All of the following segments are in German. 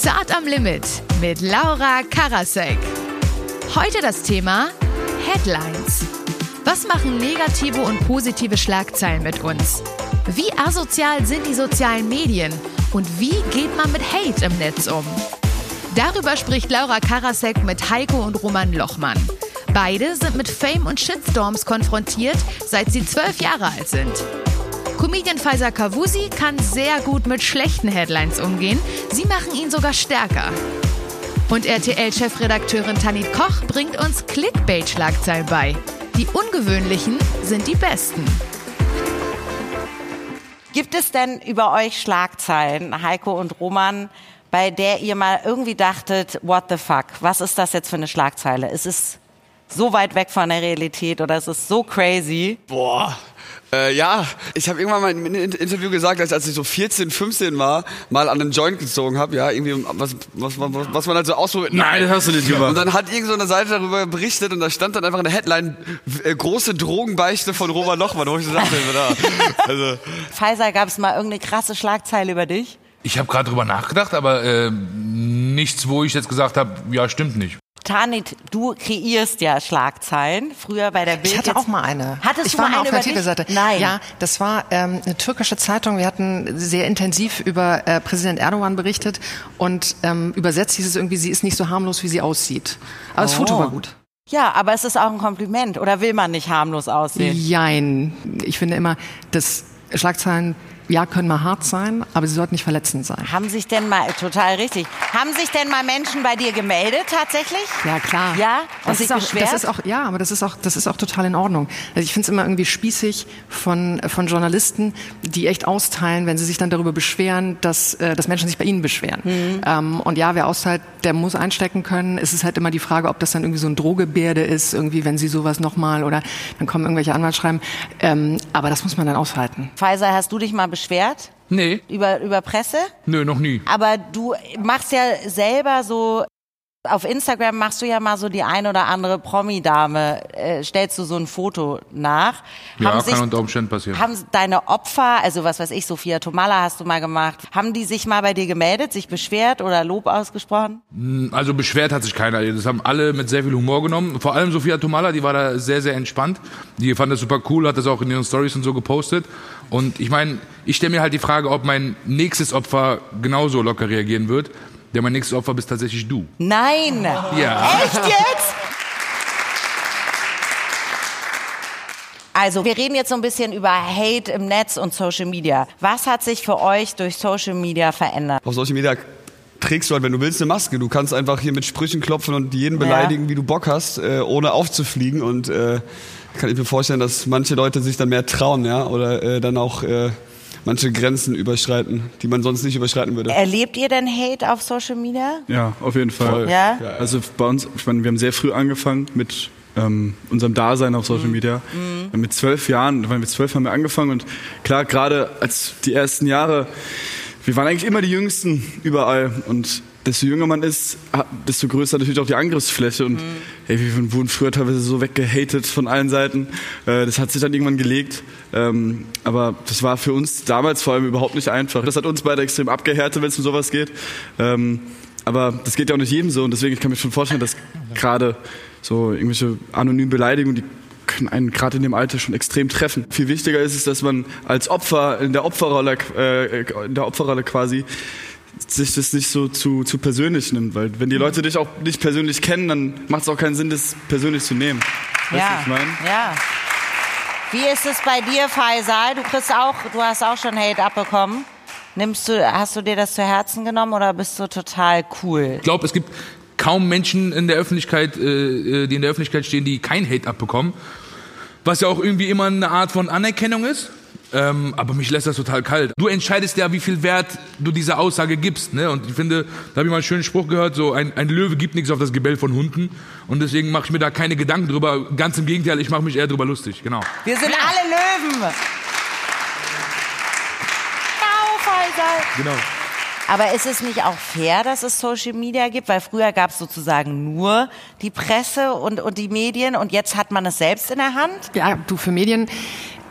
Zart am Limit mit Laura Karasek. Heute das Thema Headlines. Was machen negative und positive Schlagzeilen mit uns? Wie asozial sind die sozialen Medien? Und wie geht man mit Hate im Netz um? Darüber spricht Laura Karasek mit Heiko und Roman Lochmann. Beide sind mit Fame und Shitstorms konfrontiert, seit sie zwölf Jahre alt sind. Comedian Faisal Kavusi kann sehr gut mit schlechten Headlines umgehen. Sie machen ihn sogar stärker. Und RTL-Chefredakteurin Tanit Koch bringt uns Clickbait-Schlagzeilen bei. Die ungewöhnlichen sind die besten. Gibt es denn über euch Schlagzeilen, Heiko und Roman, bei der ihr mal irgendwie dachtet, what the fuck, was ist das jetzt für eine Schlagzeile? Ist es so weit weg von der Realität oder ist es so crazy? Boah, äh, ja, ich habe irgendwann mal in einem Interview gesagt, dass als ich so 14, 15 war, mal an einen Joint gezogen habe, ja, irgendwie was, was, was, was man halt so ausprobiert. Nein, das hast du nicht über. Und dann hat irgend so eine Seite darüber berichtet und da stand dann einfach eine Headline, äh, große Drogenbeichte von Robert Lochmann, wo ich so dachte, da, also. Pfizer, gab es mal irgendeine krasse Schlagzeile über dich? Ich habe gerade drüber nachgedacht, aber äh, nichts, wo ich jetzt gesagt habe, ja, stimmt nicht. Tanit, du kreierst ja Schlagzeilen. Früher bei der Bild. Ich hatte auch mal eine. Hattest ich du war mal mal auf eine der Titelseite. Nein. Ja, das war ähm, eine türkische Zeitung. Wir hatten sehr intensiv über äh, Präsident Erdogan berichtet und ähm, übersetzt hieß es irgendwie, sie ist nicht so harmlos, wie sie aussieht. Aber das Oh. Foto war gut. Ja, aber es ist auch ein Kompliment. Oder will man nicht harmlos aussehen? Jein. Ich finde immer, dass Schlagzeilen, ja, können mal hart sein, aber sie sollten nicht verletzend sein. Haben sich denn mal, total richtig, haben sich denn mal Menschen bei dir gemeldet tatsächlich? Ja, klar. Ja? Und das sich ist auch, beschwert? Das ist auch, ja, aber das ist auch, das ist auch total in Ordnung. Also ich finde es immer irgendwie spießig von, von Journalisten, die echt austeilen, wenn sie sich dann darüber beschweren, dass, äh, dass Menschen sich bei ihnen beschweren. Mhm. Ähm, und ja, wer austeilt, der muss einstecken können. Es ist halt immer die Frage, ob das dann irgendwie so ein Drohgebärde ist, irgendwie, wenn sie sowas nochmal oder dann kommen irgendwelche Anwaltsschreiben. Ähm, aber das muss man dann aushalten. Pfizer, hast du dich mal beschwert? Nee, Über, über Presse? nö, noch nie. Aber du machst ja selber so, auf Instagram machst du ja mal so die ein oder andere Promi-Dame, äh, stellst du so ein Foto nach. Ja, haben kann unter Umständen passieren. Haben deine Opfer, also was weiß ich, Sophia Tomalla hast du mal gemacht, haben die sich mal bei dir gemeldet, sich beschwert oder Lob ausgesprochen? Also beschwert hat sich keiner. Das haben alle mit sehr viel Humor genommen. Vor allem Sophia Tomala, die war da sehr, sehr entspannt. Die fand das super cool, hat das auch in ihren Stories und so gepostet. Und ich meine, ich stelle mir halt die Frage, ob mein nächstes Opfer genauso locker reagieren wird. Denn mein nächstes Opfer bist tatsächlich du. Nein! Ja. Echt jetzt? Also, wir reden jetzt so ein bisschen über Hate im Netz und Social Media. Was hat sich für euch durch Social Media verändert? Auf Social Media trägst du halt, wenn du willst, eine Maske. Du kannst einfach hier mit Sprüchen klopfen und jeden beleidigen, wie du Bock hast, äh, ohne aufzufliegen. Und äh, kann ich mir vorstellen, dass manche Leute sich dann mehr trauen, ja, oder äh, dann auch äh, manche Grenzen überschreiten, die man sonst nicht überschreiten würde. Erlebt ihr denn Hate auf Social Media? Ja, auf jeden Fall. Ja? Also bei uns, ich meine, wir haben sehr früh angefangen mit ähm, unserem Dasein auf Social Media. Mit zwölf Jahren, weil mit zwölf haben wir angefangen und klar, gerade als die ersten Jahre, wir waren eigentlich immer die Jüngsten überall und desto jünger man ist, desto größer natürlich auch die Angriffsfläche und ey, wir wurden früher teilweise so weggehatet von allen Seiten. Äh, das hat sich dann irgendwann gelegt, ähm, aber das war für uns damals vor allem überhaupt nicht einfach. Das hat uns beide extrem abgehärtet, wenn es um sowas geht. Ähm, aber das geht ja auch nicht jedem so und deswegen ich kann mir schon vorstellen, dass gerade so irgendwelche anonymen Beleidigungen, die können einen gerade in dem Alter schon extrem treffen. Viel wichtiger ist es, dass man als Opfer in der Opferrolle, äh, in der Opferrolle quasi sich das nicht so zu, zu persönlich nimmt, weil wenn die Leute dich auch nicht persönlich kennen, dann macht es auch keinen Sinn, das persönlich zu nehmen. Weißt du, ja. ich meine? ja. Wie ist es bei dir, Faisal? Du kriegst auch, du hast auch schon Hate abbekommen. Nimmst du, hast du dir das zu Herzen genommen oder bist du total cool? Ich glaube, es gibt kaum Menschen in der Öffentlichkeit, äh, äh, die in der Öffentlichkeit stehen, die kein Hate abbekommen. Was ja auch irgendwie immer eine Art von Anerkennung ist. Ähm, aber mich lässt das total kalt. Du entscheidest ja, wie viel Wert du dieser Aussage gibst. Ne? Und ich finde, da habe ich mal einen schönen Spruch gehört, so ein, ein Löwe gibt nichts auf das Gebell von Hunden. Und deswegen mache ich mir da keine Gedanken drüber. Ganz im Gegenteil, ich mache mich eher drüber lustig. Genau. Wir sind alle Löwen. Faisal. genau. Aber ist es nicht auch fair, dass es Social Media gibt? Weil früher gab es sozusagen nur die Presse und, und die Medien und jetzt hat man es selbst in der Hand? Ja, du für Medien.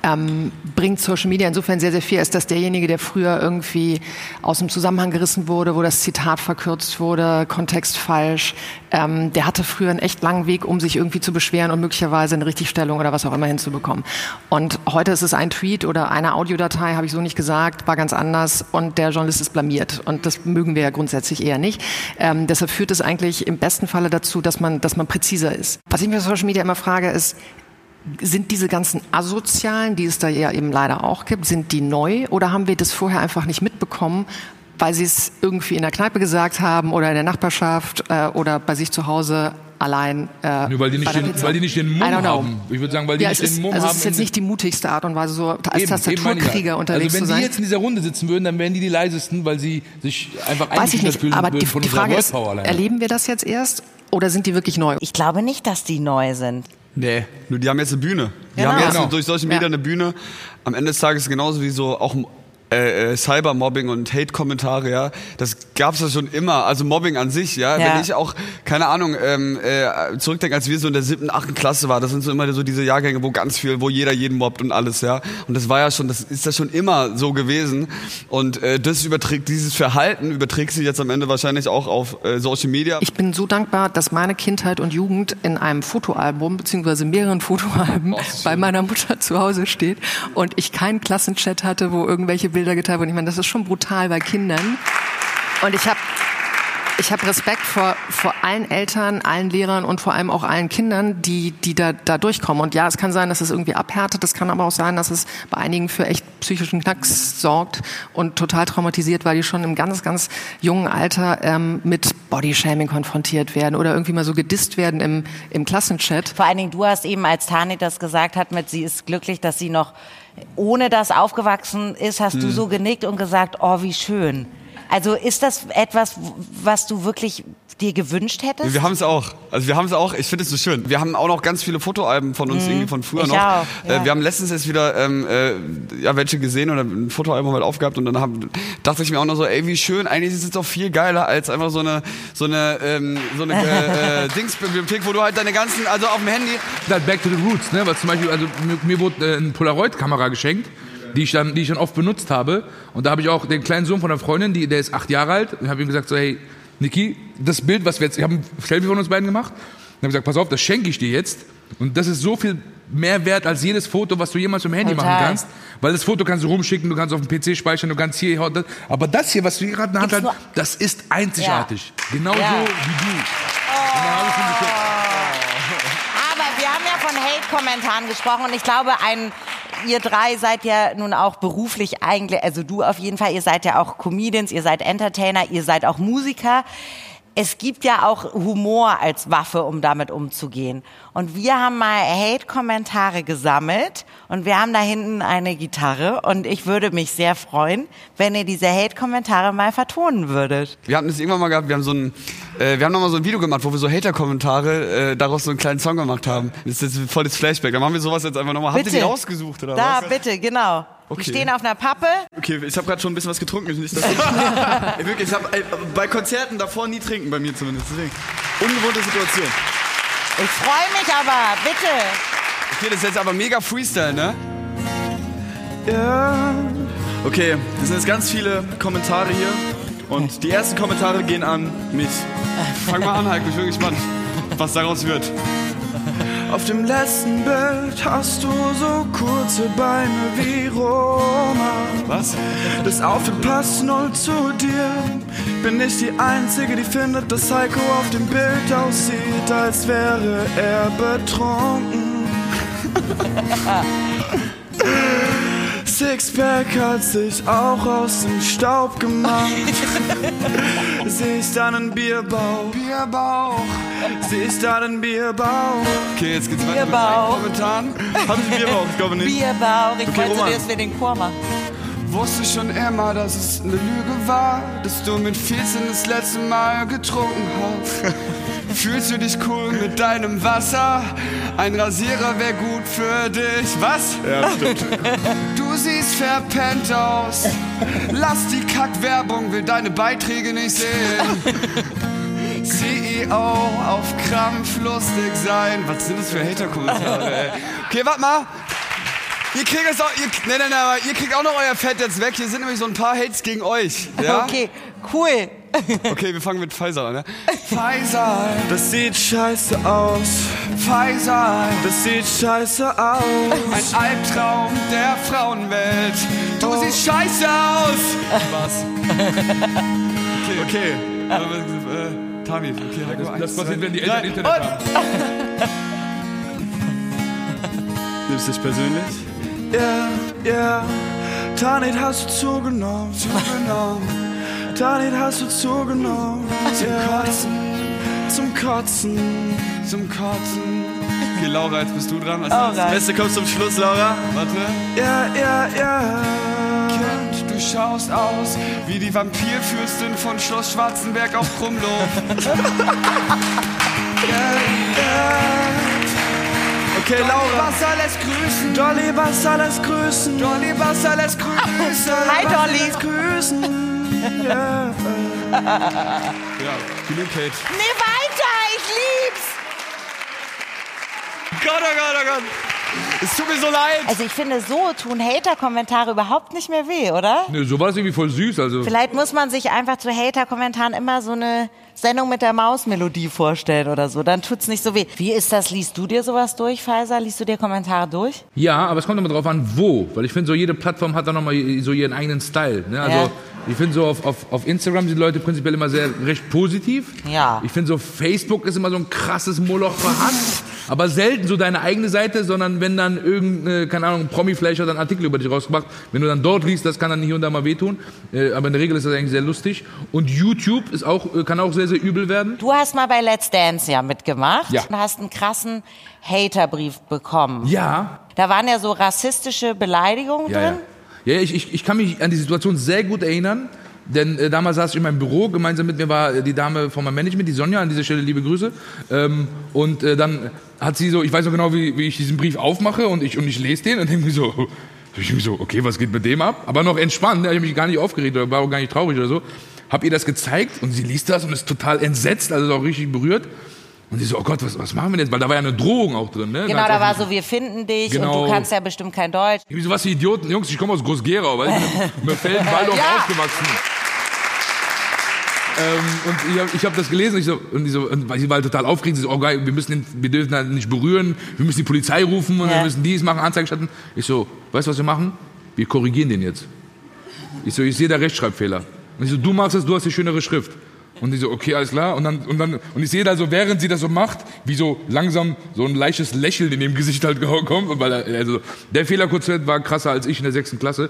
Ähm, bringt Social Media insofern sehr, sehr viel, als dass derjenige, der früher irgendwie aus dem Zusammenhang gerissen wurde, wo das Zitat verkürzt wurde, Kontext falsch, ähm, der hatte früher einen echt langen Weg, um sich irgendwie zu beschweren und möglicherweise eine Richtigstellung oder was auch immer hinzubekommen. Und heute ist es ein Tweet oder eine Audiodatei, habe ich so nicht gesagt, war ganz anders und der Journalist ist blamiert. Und das mögen wir ja grundsätzlich eher nicht. Ähm, deshalb führt es eigentlich im besten Falle dazu, dass man, dass man präziser ist. Was ich mir Social Media immer frage, ist, sind diese ganzen Asozialen, die es da ja eben leider auch gibt, sind die neu oder haben wir das vorher einfach nicht mitbekommen, weil sie es irgendwie in der Kneipe gesagt haben oder in der Nachbarschaft äh, oder bei sich zu Hause allein. Äh, Nur weil die nicht, den, weil die nicht den Mumm haben. Ich würde sagen, weil die ja, nicht den ist, Mumm also haben. Also es ist jetzt nicht die mutigste Art und Weise, so als eben, Tastaturkrieger eben unterwegs Also wenn zu sein. die jetzt in dieser Runde sitzen würden, dann wären die die leisesten, weil sie sich einfach Weiß ich nicht, fühlen aber würden die, von die unserer Frage ist, erleben wir das jetzt erst oder sind die wirklich neu? Ich glaube nicht, dass die neu sind. Nee. Nur die haben jetzt eine Bühne. Die Genau. haben jetzt Genau. durch Social Media Ja. eine Bühne. Am Ende des Tages genauso wie so auch äh, äh, Cybermobbing und Hate-Kommentare, ja, das gab's ja schon immer. Also Mobbing an sich, ja. Ja. Wenn ich auch, keine Ahnung, ähm, äh, zurückdenke, als wir so in der siebten, achten Klasse waren, das sind so immer so diese Jahrgänge, wo ganz viel, wo jeder jeden mobbt und alles, ja. Und das war ja schon, das ist ja schon immer so gewesen. Und äh, das überträgt, dieses Verhalten überträgt sich jetzt am Ende wahrscheinlich auch auf äh, Social Media. Ich bin so dankbar, dass meine Kindheit und Jugend in einem Fotoalbum beziehungsweise mehreren Fotoalben bei meiner Mutter zu Hause steht und ich keinen Klassenchat hatte, wo irgendwelche Bilder geteilt wurden. Ich meine, das ist schon brutal bei Kindern. Und ich habe ich habe Respekt vor, vor allen Eltern, allen Lehrern und vor allem auch allen Kindern, die, die da, da durchkommen. Und ja, es kann sein, dass es irgendwie abhärtet. Es kann aber auch sein, dass es bei einigen für echt psychischen Knacks sorgt und total traumatisiert, weil die schon im ganz, ganz jungen Alter ähm, mit Bodyshaming konfrontiert werden oder irgendwie mal so gedisst werden im, im Klassenchat. Vor allen Dingen, du hast eben, als Tani das gesagt hat, mit sie ist glücklich, dass sie noch ohne das aufgewachsen ist, hast du so genickt und gesagt, oh, wie schön. Also ist das etwas, was du wirklich dir gewünscht hättest? Wir haben es auch. Also wir haben es auch. Ich finde es so schön. Wir haben auch noch ganz viele Fotoalben von uns irgendwie von früher Mhm. Ich noch. auch, ja. Äh, wir haben letztens erst wieder ähm, äh, ja welche gesehen oder ein Fotoalbum halt aufgehabt und dann hab, dachte ich mir auch noch so, ey wie schön. Eigentlich ist es doch viel geiler als einfach so eine so eine ähm, so eine äh, äh, Dingsbibliothek, wo du halt deine ganzen also auf dem Handy Halt back to the roots, ne? Weil zum Beispiel, also mir, mir wurde äh, eine Polaroid-Kamera geschenkt, die ich dann, die ich dann oft benutzt habe. Und da habe ich auch den kleinen Sohn von einer Freundin, die, der ist acht Jahre alt, und habe ihm gesagt so, hey, Niki, das Bild, was wir jetzt, ich habe ein Selfie von uns beiden gemacht, und habe gesagt, pass auf, das schenke ich dir jetzt. Und das ist so viel mehr wert als jedes Foto, was du jemals dem Handy Total. machen kannst. Weil das Foto kannst du rumschicken, du kannst auf dem PC speichern, du kannst hier, das. aber das hier, was du hier gerade in der Hand hast, das ist einzigartig. Genauso Ja. wie du. Geschenkt. Aber wir haben ja von Hate-Kommentaren gesprochen und ich glaube, ein, ihr drei seid ja nun auch beruflich eigentlich, also du auf jeden Fall, ihr seid ja auch Comedians, ihr seid Entertainer, ihr seid auch Musiker. Es gibt ja auch Humor als Waffe, um damit umzugehen. Und wir haben mal Hate-Kommentare gesammelt und wir haben da hinten eine Gitarre und ich würde mich sehr freuen, wenn ihr diese Hate-Kommentare mal vertonen würdet. Wir hatten es irgendwann mal gehabt, wir haben so ein, äh, wir haben noch mal so ein Video gemacht, wo wir so Hater-Kommentare äh, daraus so einen kleinen Song gemacht haben. Das ist jetzt voll das Flashback. Dann machen wir sowas jetzt einfach nochmal. Habt ihr die rausgesucht oder Da, was? bitte, genau. Okay. Die stehen auf einer Pappe. Okay, ich habe gerade schon ein bisschen was getrunken. Nicht, dass ich, Ey, wirklich, ich hab, ey, bei Konzerten davor nie trinken, bei mir zumindest. Deswegen. Ungewohnte Situation. Ich freue mich aber, bitte. Okay, das ist jetzt aber mega Freestyle, ne? Ja. Okay, das sind jetzt ganz viele Kommentare hier. Und die ersten Kommentare gehen an mich. Fang mal an, Heiko, ich bin gespannt, was daraus wird. Auf dem letzten Bild hast du so kurze Beine wie Roma. Was? Das Outfit passt null zu dir. Bin nicht die Einzige, die findet, dass Heiko auf dem Bild aussieht, als wäre er betrunken. Sixpack hat sich auch aus dem Staub gemacht. Seh ich dann einen Bierbauch, Bierbauch. seh ich dann einen Bierbauch. Okay, jetzt geht's weiter Bierbauch. Kommentaren. Hab ich einen Bierbauch? Ich glaube nicht. Bierbauch, ich Okay, wollte Roman. wir den Chor machen. Wusste schon immer, dass es eine Lüge war, dass du mit 14 das letzte Mal getrunken hast. Fühlst du dich cool mit deinem Wasser? Ein Rasierer wäre gut für dich. Was? Ja, stimmt. Du siehst verpennt aus. Lass die Kackwerbung, will deine Beiträge nicht sehen. CEO auf Krampf lustig sein. Was sind das für Hater-Kommentare, ey? Okay, warte mal. Ihr kriegt jetzt auch, ihr, nee, nee, nee, aber ihr kriegt auch noch euer Fett jetzt weg. Hier sind nämlich so ein paar Hates gegen euch. Ja? Okay, cool. Okay, wir fangen mit Pfizer an, ne? Pfizer, Das sieht scheiße aus. Pfizer, Das sieht scheiße aus. ein Albtraum der Frauenwelt. Du siehst scheiße aus. Was? Okay, Okay. äh, Tami, okay, Heiko, Das, eins, das passiert, wenn die Eltern Nein, Internet und- haben. Nimmst du dich persönlich? Ja, ja. Tanit hast du zugenommen. Zugenommen Tanit hast du zugenommen. zum Kotzen, Zum Kotzen. zum Kotzen. Okay, Laura, jetzt bist du dran. Als Alright. Beste kommt zum Schluss, Laura. Warte. Ja, ja, ja. Kind, du schaust aus wie die Vampirfürstin von Schloss Schwarzenberg auf Krumlow. Okay, Laura. Wasser lässt grüßen. Dolly Wasser lässt grüßen. Dolly Wasser lässt grüßen. Hi, Dolly. Lässt grüßen. Ja. Genug Hate. Nee, weiter, ich lieb's. Gott, oh Gott, oh Gott. Es tut mir so leid. Also ich finde, so tun Hater-Kommentare überhaupt nicht mehr weh, oder? Nö, so war es irgendwie voll süß. Also. Vielleicht muss man sich einfach zu Hater-Kommentaren immer so eine Sendung mit der Mausmelodie vorstellen oder so. Dann tut's nicht so weh. Wie ist das? Liest du dir sowas durch, Pfizer? Liest du dir Kommentare durch? Ja, aber es kommt immer drauf an, wo. Weil ich finde, so jede Plattform hat dann nochmal so ihren eigenen Style. Ne? Also Ja. ich finde so auf, auf, auf Instagram sind die Leute prinzipiell immer sehr recht positiv. Ja. Ich finde so Facebook ist immer so ein krasses Moloch für Hass. Aber selten so deine eigene Seite, sondern wenn dann irgendeine, keine Ahnung, Promi vielleicht hat einen Artikel über dich rausgemacht. Wenn du dann dort liest, das kann dann hier und da mal wehtun. Äh, aber in der Regel ist das eigentlich sehr lustig. Und YouTube ist auch, äh, kann auch sehr, sehr übel werden. Du hast mal bei Let's Dance ja mitgemacht Ja. und hast einen krassen Haterbrief bekommen. Ja, Da waren ja so rassistische Beleidigungen Ja, drin. ja. ja ich, ich, ich kann mich an die Situation sehr gut erinnern. Denn äh, damals saß ich in meinem Büro, gemeinsam mit mir war die Dame von meinem Management, die Sonja, an dieser Stelle liebe Grüße. Ähm, und äh, dann hat sie so, ich weiß noch genau, wie, wie ich diesen Brief aufmache und ich, und ich lese den und denke mir so, ich mir so, okay, was geht mit dem ab? Aber noch entspannt, ne? ich habe mich gar nicht aufgeregt oder war auch gar nicht traurig oder so. Hab ihr das gezeigt und sie liest das und ist total entsetzt, also auch richtig berührt. Und sie so, oh Gott, was, was machen wir denn jetzt? Weil da war ja eine Drohung auch drin. Ne? Genau, da war so, wir finden dich Genau. und du kannst ja bestimmt kein Deutsch. Ich bin so, was für Idioten, Jungs, ich komme aus Groß-Gerau, weißt du, mir fällt Waldorf Ja. aufgewachsen. Ähm, und ich habe ich hab das gelesen und, ich so, und, die so, und weil sie war halt total aufgeregt. Sie so, oh geil, wir, müssen den, wir dürfen da nicht berühren, wir müssen die Polizei rufen und Ja. wir müssen dies machen, Anzeige statten. Ich so, weißt du, was wir machen? Wir korrigieren den jetzt. Ich so, ich sehe da Rechtschreibfehler. Und ich so, du machst es, du hast die schönere Schrift. Und die so, okay, alles klar. Und dann, und dann, und ich sehe da so, während sie das so macht, wie so langsam so ein leichtes Lächeln in dem Gesicht halt kommt. Weil er, also, der Fehler kurz war krasser als ich in der sechsten Klasse.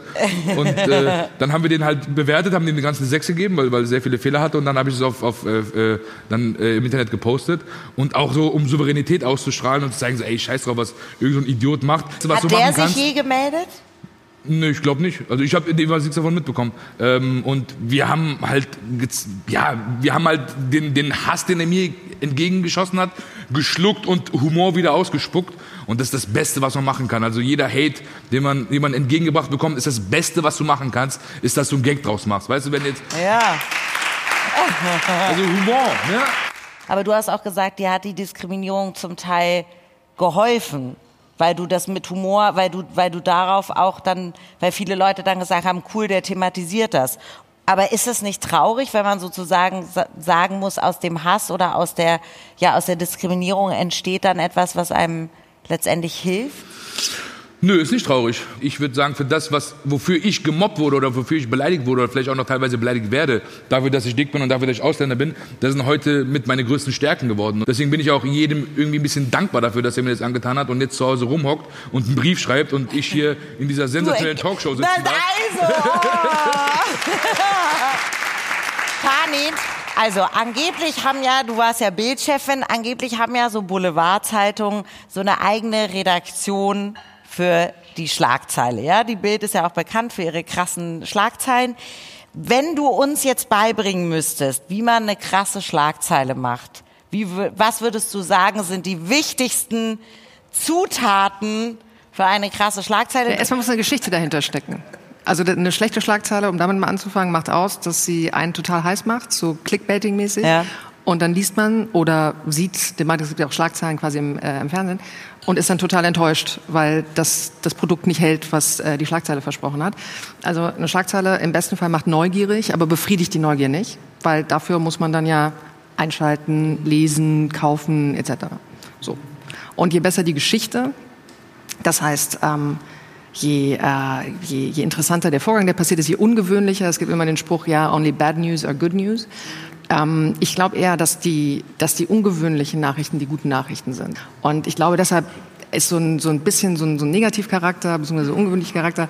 Und äh, dann haben wir den halt bewertet, haben dem die ganzen Sechs gegeben, weil, weil er sehr viele Fehler hatte. Und dann habe ich es auf, auf äh, äh, dann, äh, im Internet gepostet. Und auch so, um Souveränität auszustrahlen und zu zeigen, so, ey, scheiß drauf, was irgendein so Idiot macht. Was Hat du der sich kannst. je gemeldet? Nee, ich glaube nicht. Also ich habe jeweils nichts davon mitbekommen. Ähm, und wir haben halt, ja, wir haben halt den, den Hass, den er mir entgegengeschossen hat, geschluckt und Humor wieder ausgespuckt. Und das ist das Beste, was man machen kann. Also jeder Hate, den man, den man entgegengebracht bekommt, ist das Beste, was du machen kannst, ist, dass du einen Gag draus machst. Weißt du, wenn jetzt, Ja. also Humor, ne? Aber du hast auch gesagt, dir hat die Diskriminierung zum Teil geholfen, weil du das mit Humor, weil du, weil du darauf auch dann, weil viele Leute dann gesagt haben, cool, der thematisiert das. Aber ist es nicht traurig, wenn man sozusagen sa- sagen muss, aus dem Hass oder aus der, ja, aus der Diskriminierung entsteht dann etwas, was einem letztendlich hilft? Nö, ist nicht traurig. Ich würde sagen, für das, was, wofür ich gemobbt wurde oder wofür ich beleidigt wurde oder vielleicht auch noch teilweise beleidigt werde, dafür, dass ich dick bin und dafür, dass ich Ausländer bin, das sind heute mit meine größten Stärken geworden. Deswegen bin ich auch jedem irgendwie ein bisschen dankbar dafür, dass er mir das angetan hat und jetzt zu Hause rumhockt und einen Brief schreibt und ich hier in dieser sensationellen Talkshow darf. also! Panin, also angeblich haben ja, du warst ja Bildchefin, angeblich haben ja so Boulevardzeitungen so eine eigene Redaktion für die Schlagzeile. Ja, die Bild ist ja auch bekannt für ihre krassen Schlagzeilen. Wenn du uns jetzt beibringen müsstest, wie man eine krasse Schlagzeile macht, wie, was würdest du sagen, sind die wichtigsten Zutaten für eine krasse Schlagzeile? Ja, erstmal muss eine Geschichte dahinter stecken. Also eine schlechte Schlagzeile, um damit mal anzufangen, macht aus, dass sie einen total heiß macht, so Clickbaiting-mäßig. Ja. Und dann liest man oder sieht, es gibt ja auch Schlagzeilen quasi im, äh, im Fernsehen, und ist dann total enttäuscht, weil das, das Produkt nicht hält, was äh, die Schlagzeile versprochen hat. Also eine Schlagzeile im besten Fall macht neugierig, aber befriedigt die Neugier nicht, weil dafür muss man dann ja einschalten, lesen, kaufen etc. So. Und je besser die Geschichte, das heißt, ähm, je, äh, je, je interessanter der Vorgang, der passiert ist, je ungewöhnlicher. Es gibt immer den Spruch, ja, only bad news are good news. Ähm, ich glaube eher, dass die, dass die ungewöhnlichen Nachrichten die guten Nachrichten sind. Und ich glaube, deshalb ist so ein, so ein bisschen so ein, so ein Negativcharakter, beziehungsweise ungewöhnlicher Charakter,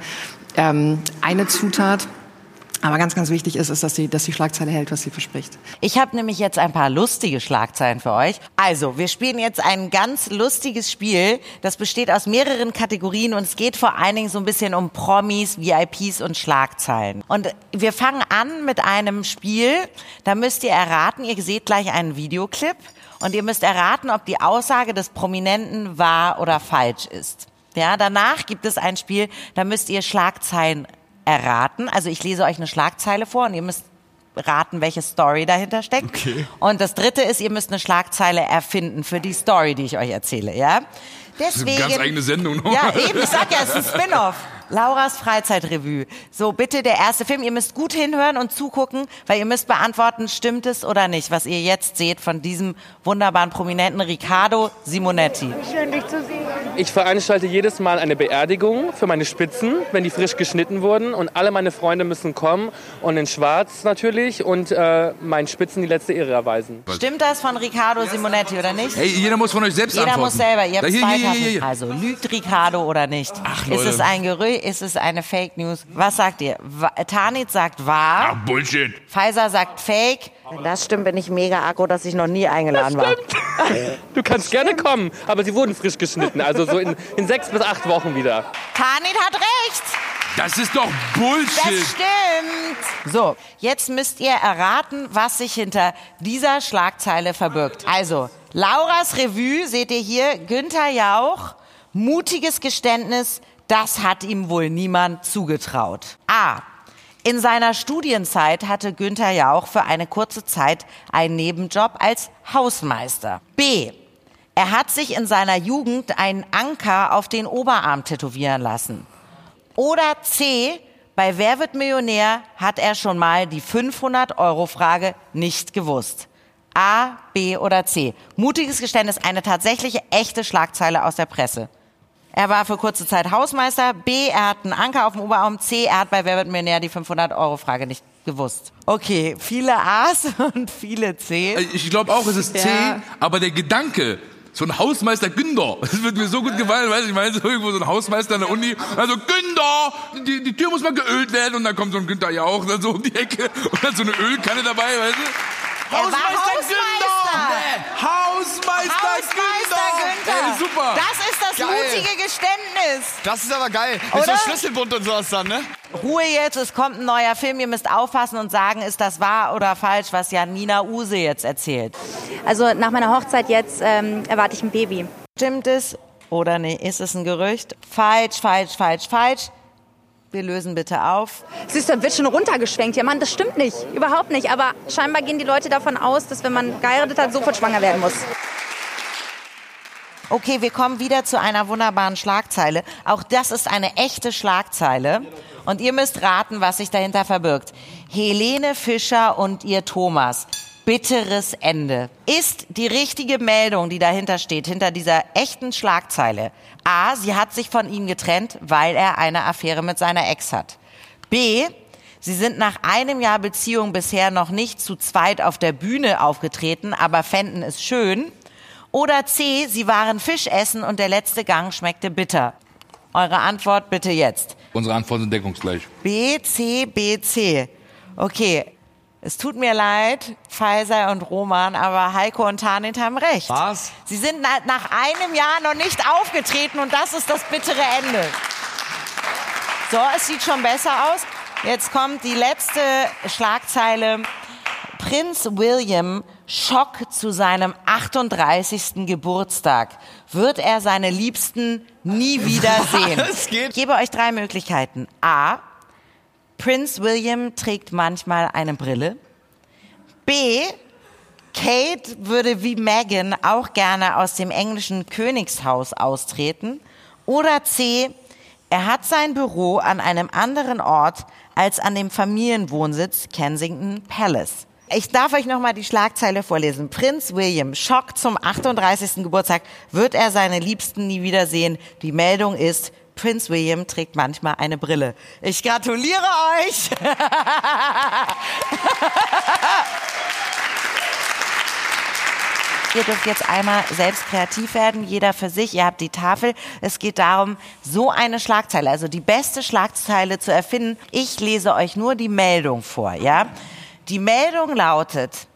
ähm, eine Zutat. Aber ganz, ganz wichtig ist, ist, dass die, dass die Schlagzeile hält, was sie verspricht. Ich habe nämlich jetzt ein paar lustige Schlagzeilen für euch. Also, wir spielen jetzt ein ganz lustiges Spiel. Das besteht aus mehreren Kategorien und es geht vor allen Dingen so ein bisschen um Promis, VIPs und Schlagzeilen. Und wir fangen an mit einem Spiel. Da müsst ihr erraten, ihr seht gleich einen Videoclip und ihr müsst erraten, ob die Aussage des Prominenten wahr oder falsch ist. Ja, danach gibt es ein Spiel, da müsst ihr Schlagzeilen erraten. Also ich lese euch eine Schlagzeile vor und ihr müsst raten, welche Story dahinter steckt. Okay. Und das dritte ist, ihr müsst eine Schlagzeile erfinden für die Story, die ich euch erzähle, ja? Deswegen. Ganz eigene Sendung. noch. Ja, eben, ich sag ja, es ist ein Spin-off. Lauras Freizeitrevue. So, bitte der erste Film. Ihr müsst gut hinhören und zugucken, weil ihr müsst beantworten, stimmt es oder nicht, was ihr jetzt seht von diesem wunderbaren Prominenten Riccardo Simonetti. Ich veranstalte jedes Mal eine Beerdigung für meine Spitzen, wenn die frisch geschnitten wurden. Und alle meine Freunde müssen kommen und in Schwarz natürlich und äh, meinen Spitzen die letzte Ehre erweisen. Stimmt das von Riccardo Simonetti oder nicht? Hey, jeder muss von euch selbst Jeder antworten. muss selber. Ihr habt Da, hier, zwei hier, hier, hier. Also lügt Riccardo oder nicht? Ach, ist Leute. es ein Gerücht? Ist es eine Fake News? Was sagt ihr? Tanit sagt wahr. Ach, Bullshit. Pfizer sagt Fake. Wenn das stimmt, bin ich mega aggro, dass ich noch nie eingeladen war. Du kannst gerne kommen, aber sie wurden frisch geschnitten. Also so in, in sechs bis acht Wochen wieder. Tanit hat recht. Das ist doch Das Bullshit. stimmt. So, jetzt müsst ihr erraten, was sich hinter dieser Schlagzeile verbirgt. Also, Lauras Revue seht ihr hier, Günther Jauch, mutiges Geständnis, das hat ihm wohl niemand zugetraut. A. In seiner Studienzeit hatte Günther Jauch für eine kurze Zeit einen Nebenjob als Hausmeister. B. Er hat sich in seiner Jugend einen Anker auf den Oberarm tätowieren lassen. Oder C, bei Wer wird Millionär hat er schon mal die 500-Euro-Frage nicht gewusst. A, B oder C. Mutiges Geständnis, eine tatsächliche echte Schlagzeile aus der Presse. Er war für kurze Zeit Hausmeister. B, er hat einen Anker auf dem Oberarm. C, er hat bei Wer wird Millionär die 500-Euro-Frage nicht gewusst. Okay, viele A's und viele C. Ich glaube auch, es ist C, Ja. aber der Gedanke, so ein Hausmeister Günther, das wird mir so gut gefallen, weißt du, ich meine, so irgendwo so ein Hausmeister an der Uni, also Günther, die, die Tür muss mal geölt werden und dann kommt so ein Günther Jauch dann so um die Ecke und dann so eine Ölkanne dabei, weißt du? Er war Hausmeister. Hausmeister, Hausmeister Günther. Ey, super. Das ist das Geil. mutige Geständnis. Das ist aber geil. Mit so? Schlüsselbund und sowas dann, ne? Ruhe jetzt, es kommt ein neuer Film. Ihr müsst aufpassen und sagen, ist das wahr oder falsch, was Janina Use jetzt erzählt. Also nach meiner Hochzeit jetzt ähm, erwarte ich ein Baby. Stimmt es oder nee? Ist es ein Gerücht? Falsch, falsch, falsch, falsch. Wir lösen bitte auf. Siehst du, da wird schon runtergeschwenkt. Ja, Mann, das stimmt nicht. Überhaupt nicht. Aber scheinbar gehen die Leute davon aus, dass wenn man geheiratet hat, sofort schwanger werden muss. Okay, wir kommen wieder zu einer wunderbaren Schlagzeile. Auch das ist eine echte Schlagzeile. Und ihr müsst raten, was sich dahinter verbirgt. Helene Fischer und ihr Thomas. Bitteres Ende. Ist die richtige Meldung, die dahinter steht, hinter dieser echten Schlagzeile. A, sie hat sich von ihm getrennt, weil er eine Affäre mit seiner Ex hat. B, sie sind nach einem Jahr Beziehung bisher noch nicht zu zweit auf der Bühne aufgetreten, aber fänden es schön. Oder C, sie waren Fisch essen und der letzte Gang schmeckte bitter. Eure Antwort bitte jetzt. Unsere Antworten sind deckungsgleich. B, C, B, C. Okay. Es tut mir leid, Pfizer und Roman, aber Heiko und Tanit haben recht. Was? Sie sind na- nach einem Jahr noch nicht aufgetreten und das ist das bittere Ende. So, es sieht schon besser aus. Jetzt kommt die letzte Schlagzeile. Prinz William Schock zu seinem 38. Geburtstag. Wird er seine Liebsten nie wiedersehen? Was geht? Ich gebe euch drei Möglichkeiten. A. Prinz William trägt manchmal eine Brille. B. Kate würde wie Meghan auch gerne aus dem englischen Königshaus austreten. Oder C. Er hat sein Büro an einem anderen Ort als an dem Familienwohnsitz Kensington Palace. Ich darf euch nochmal die Schlagzeile vorlesen. Prinz William, Schock zum 38. Geburtstag, wird er seine Liebsten nie wiedersehen. Die Meldung ist, Prinz William trägt manchmal eine Brille. Ich gratuliere euch! Ihr dürft jetzt einmal selbst kreativ werden, jeder für sich. Ihr habt die Tafel. Es geht darum, so eine Schlagzeile, also die beste Schlagzeile zu erfinden. Ich lese euch nur die Meldung vor, ja? Die Meldung lautet,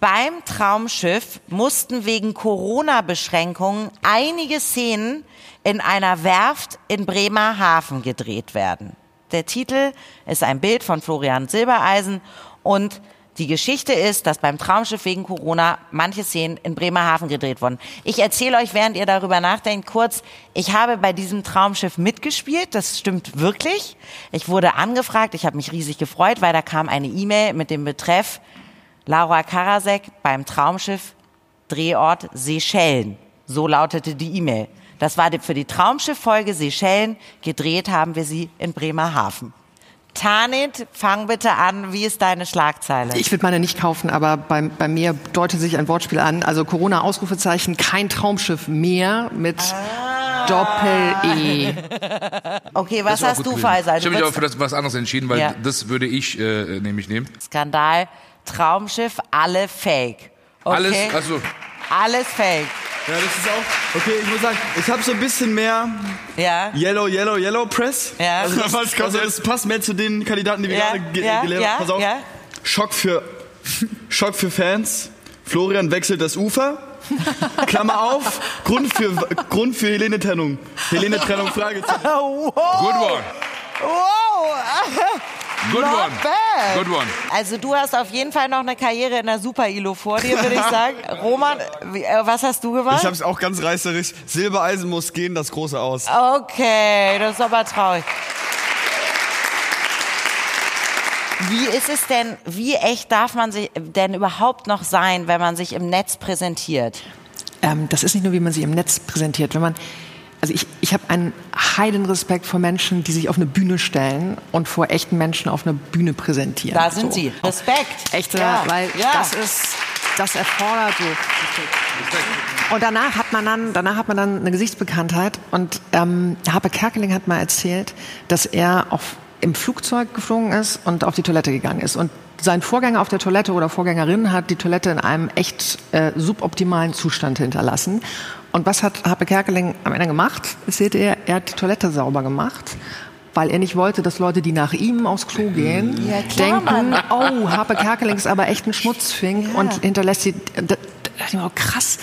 beim Traumschiff mussten wegen Corona-Beschränkungen einige Szenen in einer Werft in Bremerhaven gedreht werden. Der Titel ist ein Bild von Florian Silbereisen und die Geschichte ist, dass beim Traumschiff wegen Corona manche Szenen in Bremerhaven gedreht wurden. Ich erzähle euch, während ihr darüber nachdenkt, kurz, ich habe bei diesem Traumschiff mitgespielt, das stimmt wirklich. Ich wurde angefragt, ich habe mich riesig gefreut, weil da kam eine E-Mail mit dem Betreff Laura Karasek beim Traumschiff Drehort Seychellen. So lautete die E-Mail. Das war für die Traumschiff-Folge Seychellen. Gedreht haben wir sie in Bremerhaven. Tanit, fang bitte an. Wie ist deine Schlagzeile? Ich würde meine nicht kaufen, aber bei, bei mir deutet sich ein Wortspiel an. Also Corona-Ausrufezeichen, kein Traumschiff mehr mit ah. Doppel-E. Okay, was hast du, Faisal? Ich habe mich aber für das was anderes entschieden, weil ja. das würde ich äh, nämlich nehmen. Skandal, Traumschiff, alle fake. Okay. Alles, also alles fake. Ja, das ist auch. Okay, ich muss sagen, ich habe so ein bisschen mehr ja. Yellow, Yellow, Yellow Press. Ja. Also, das, also es passt mehr zu den Kandidaten, die wir ja. gerade ge ja. gelernt haben. Pass auf. Ja. Schock für Schock für Fans. Florian wechselt das Ufer. Klammer auf. Grund für Grund für Helene Trennung. Helene Trennung Fragezeichen. wow. Good one. Wow. Good Not one. Bad. Good one. Also du hast auf jeden Fall noch eine Karriere in der Super-ILO vor dir, würde ich sagen. Roman, wie, äh, was hast du gemacht? Ich habe es auch ganz reißerisch. Silbereisen muss gehen, das große Aus. Okay, das ist aber traurig. Wie ist es denn, wie echt darf man sich denn überhaupt noch sein, wenn man sich im Netz präsentiert? Ähm, das ist nicht nur, wie man sich im Netz präsentiert. Wenn man also ich, ich habe einen heiden Respekt vor Menschen, die sich auf eine Bühne stellen und vor echten Menschen auf einer Bühne präsentieren. Da sind so. sie. Respekt. Echt, ja. weil ja. das ist, das erfordert so. Und danach hat man dann, danach hat man dann eine Gesichtsbekanntheit. Und ähm, Harpe Kerkeling hat mal erzählt, dass er auf, im Flugzeug geflogen ist und auf die Toilette gegangen ist. Und sein Vorgänger auf der Toilette oder Vorgängerin hat die Toilette in einem echt äh, suboptimalen Zustand hinterlassen. Und was hat Happe Kerkeling am Ende gemacht? Seht ihr, er hat die Toilette sauber gemacht weil er nicht wollte, dass Leute, die nach ihm aufs Klo gehen, ja, klar, denken, Mann. oh, Harpe Kerkeling ist aber echt ein Schmutzfink ja. und hinterlässt sie. Da, da, krass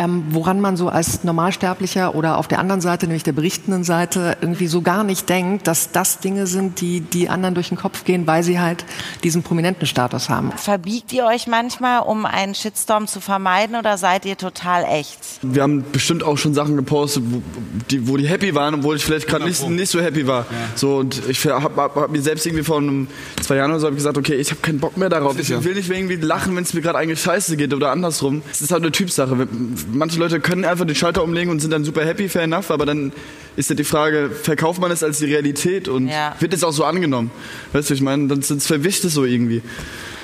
ähm, woran man so als Normalsterblicher oder auf der anderen Seite, nämlich der berichtenden Seite, irgendwie so gar nicht denkt, dass das Dinge sind, die die anderen durch den Kopf gehen, weil sie halt diesen prominenten Status haben. Verbiegt ihr euch manchmal, um einen Shitstorm zu vermeiden oder seid ihr total echt? Wir haben bestimmt auch schon Sachen gepostet, wo die, wo die happy waren, obwohl ich vielleicht gerade nicht, nicht so happy war. Ja. So und ich habe hab, hab mir selbst irgendwie vor einem, zwei Jahren oder so gesagt, okay, ich habe keinen Bock mehr darauf. Ich will nicht irgendwie lachen, wenn es mir gerade eigentlich scheiße geht oder andersrum. Es ist halt eine Typsache manche Leute können einfach den Schalter umlegen und sind dann super happy, fair enough, aber dann ist ja die Frage, verkauft man es als die Realität und ja. wird es auch so angenommen? Weißt du, ich meine, dann verwischt es so irgendwie.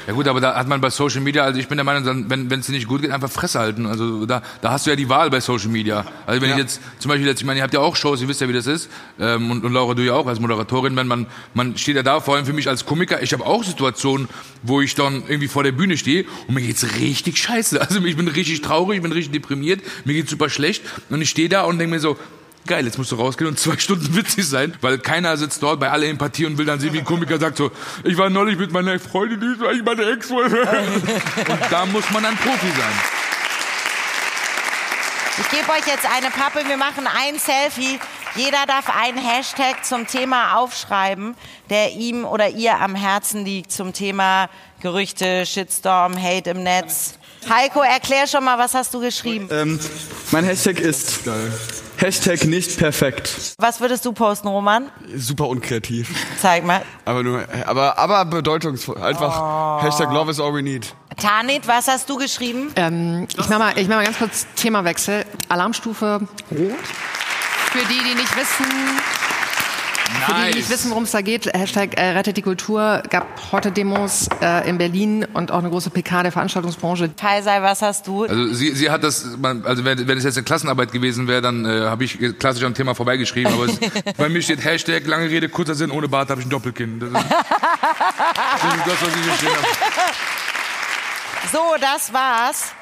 Ja gut, aber da hat man bei Social Media, also ich bin der Meinung, wenn es dir nicht gut geht, einfach Fresse halten. Also da, da hast du ja die Wahl bei Social Media. Also wenn ja. ich jetzt zum Beispiel jetzt, ich meine, ihr habt ja auch Shows, ihr wisst ja, wie das ist, ähm, und, und Laura, du ja auch als Moderatorin, wenn man, man steht ja da, vor allem für mich als Komiker, ich habe auch Situationen, wo ich dann irgendwie vor der Bühne stehe und mir geht's richtig scheiße. Also ich bin richtig traurig, ich bin richtig deprimiert, mir geht's super schlecht und ich stehe da und denke mir so, geil, jetzt musst du rausgehen und zwei Stunden witzig sein, weil keiner sitzt dort bei aller Empathie und will dann sehen, wie ein Komiker sagt so, ich war neulich mit meiner Freundin, die ist eigentlich meine ex -Freundin. Und da muss man dann Profi sein. Ich gebe euch jetzt eine Pappe, wir machen ein Selfie. Jeder darf einen Hashtag zum Thema aufschreiben, der ihm oder ihr am Herzen liegt zum Thema Gerüchte, Shitstorm, Hate im Netz. Heiko, erklär schon mal, was hast du geschrieben? Ähm, mein Hashtag ist Hashtag nicht perfekt. Was würdest du posten, Roman? Super unkreativ. Zeig mal. Aber nur, aber, aber bedeutungsvoll. Einfach Hashtag Love is all we need. Tanit, was hast du geschrieben? Ähm, ich mache mal, ich mach mal ganz kurz Themawechsel. Alarmstufe rot. Für die, die nicht wissen, für die, die nicht wissen, worum es da geht, Hashtag äh, Rettet die Kultur, gab heute Demos äh, in Berlin und auch eine große PK der Veranstaltungsbranche. Faisal, was hast du? Also sie, sie hat das, also wenn, wenn es jetzt eine Klassenarbeit gewesen wäre, dann äh, habe ich klassisch am Thema vorbeigeschrieben. Aber es, bei mir steht Hashtag lange Rede, kurzer Sinn, ohne Bart habe ich ein Doppelkinn. Das ist, das ist das, was ich geschrieben habe. So, das war's.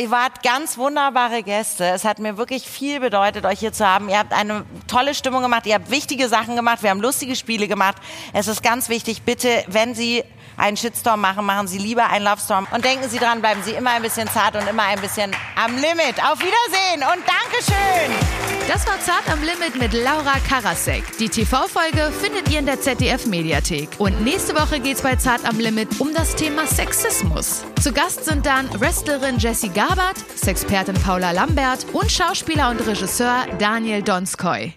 Ihr wart ganz wunderbare Gäste. Es hat mir wirklich viel bedeutet, euch hier zu haben. Ihr habt eine tolle Stimmung gemacht. Ihr habt wichtige Sachen gemacht. Wir haben lustige Spiele gemacht. Es ist ganz wichtig, bitte, wenn Sie einen Shitstorm machen, machen Sie lieber einen Lovestorm. Und denken Sie dran, bleiben Sie immer ein bisschen zart und immer ein bisschen am Limit. Auf Wiedersehen und Dankeschön. Das war Zart am Limit mit Laura Karasek. Die TV-Folge findet ihr in der ZDF-Mediathek. Und nächste Woche geht's bei Zart am Limit um das Thema Sexismus. Zu Gast sind dann Wrestlerin Jessie Gabert, Sexpertin Paula Lambert und Schauspieler und Regisseur Daniel Donskoy.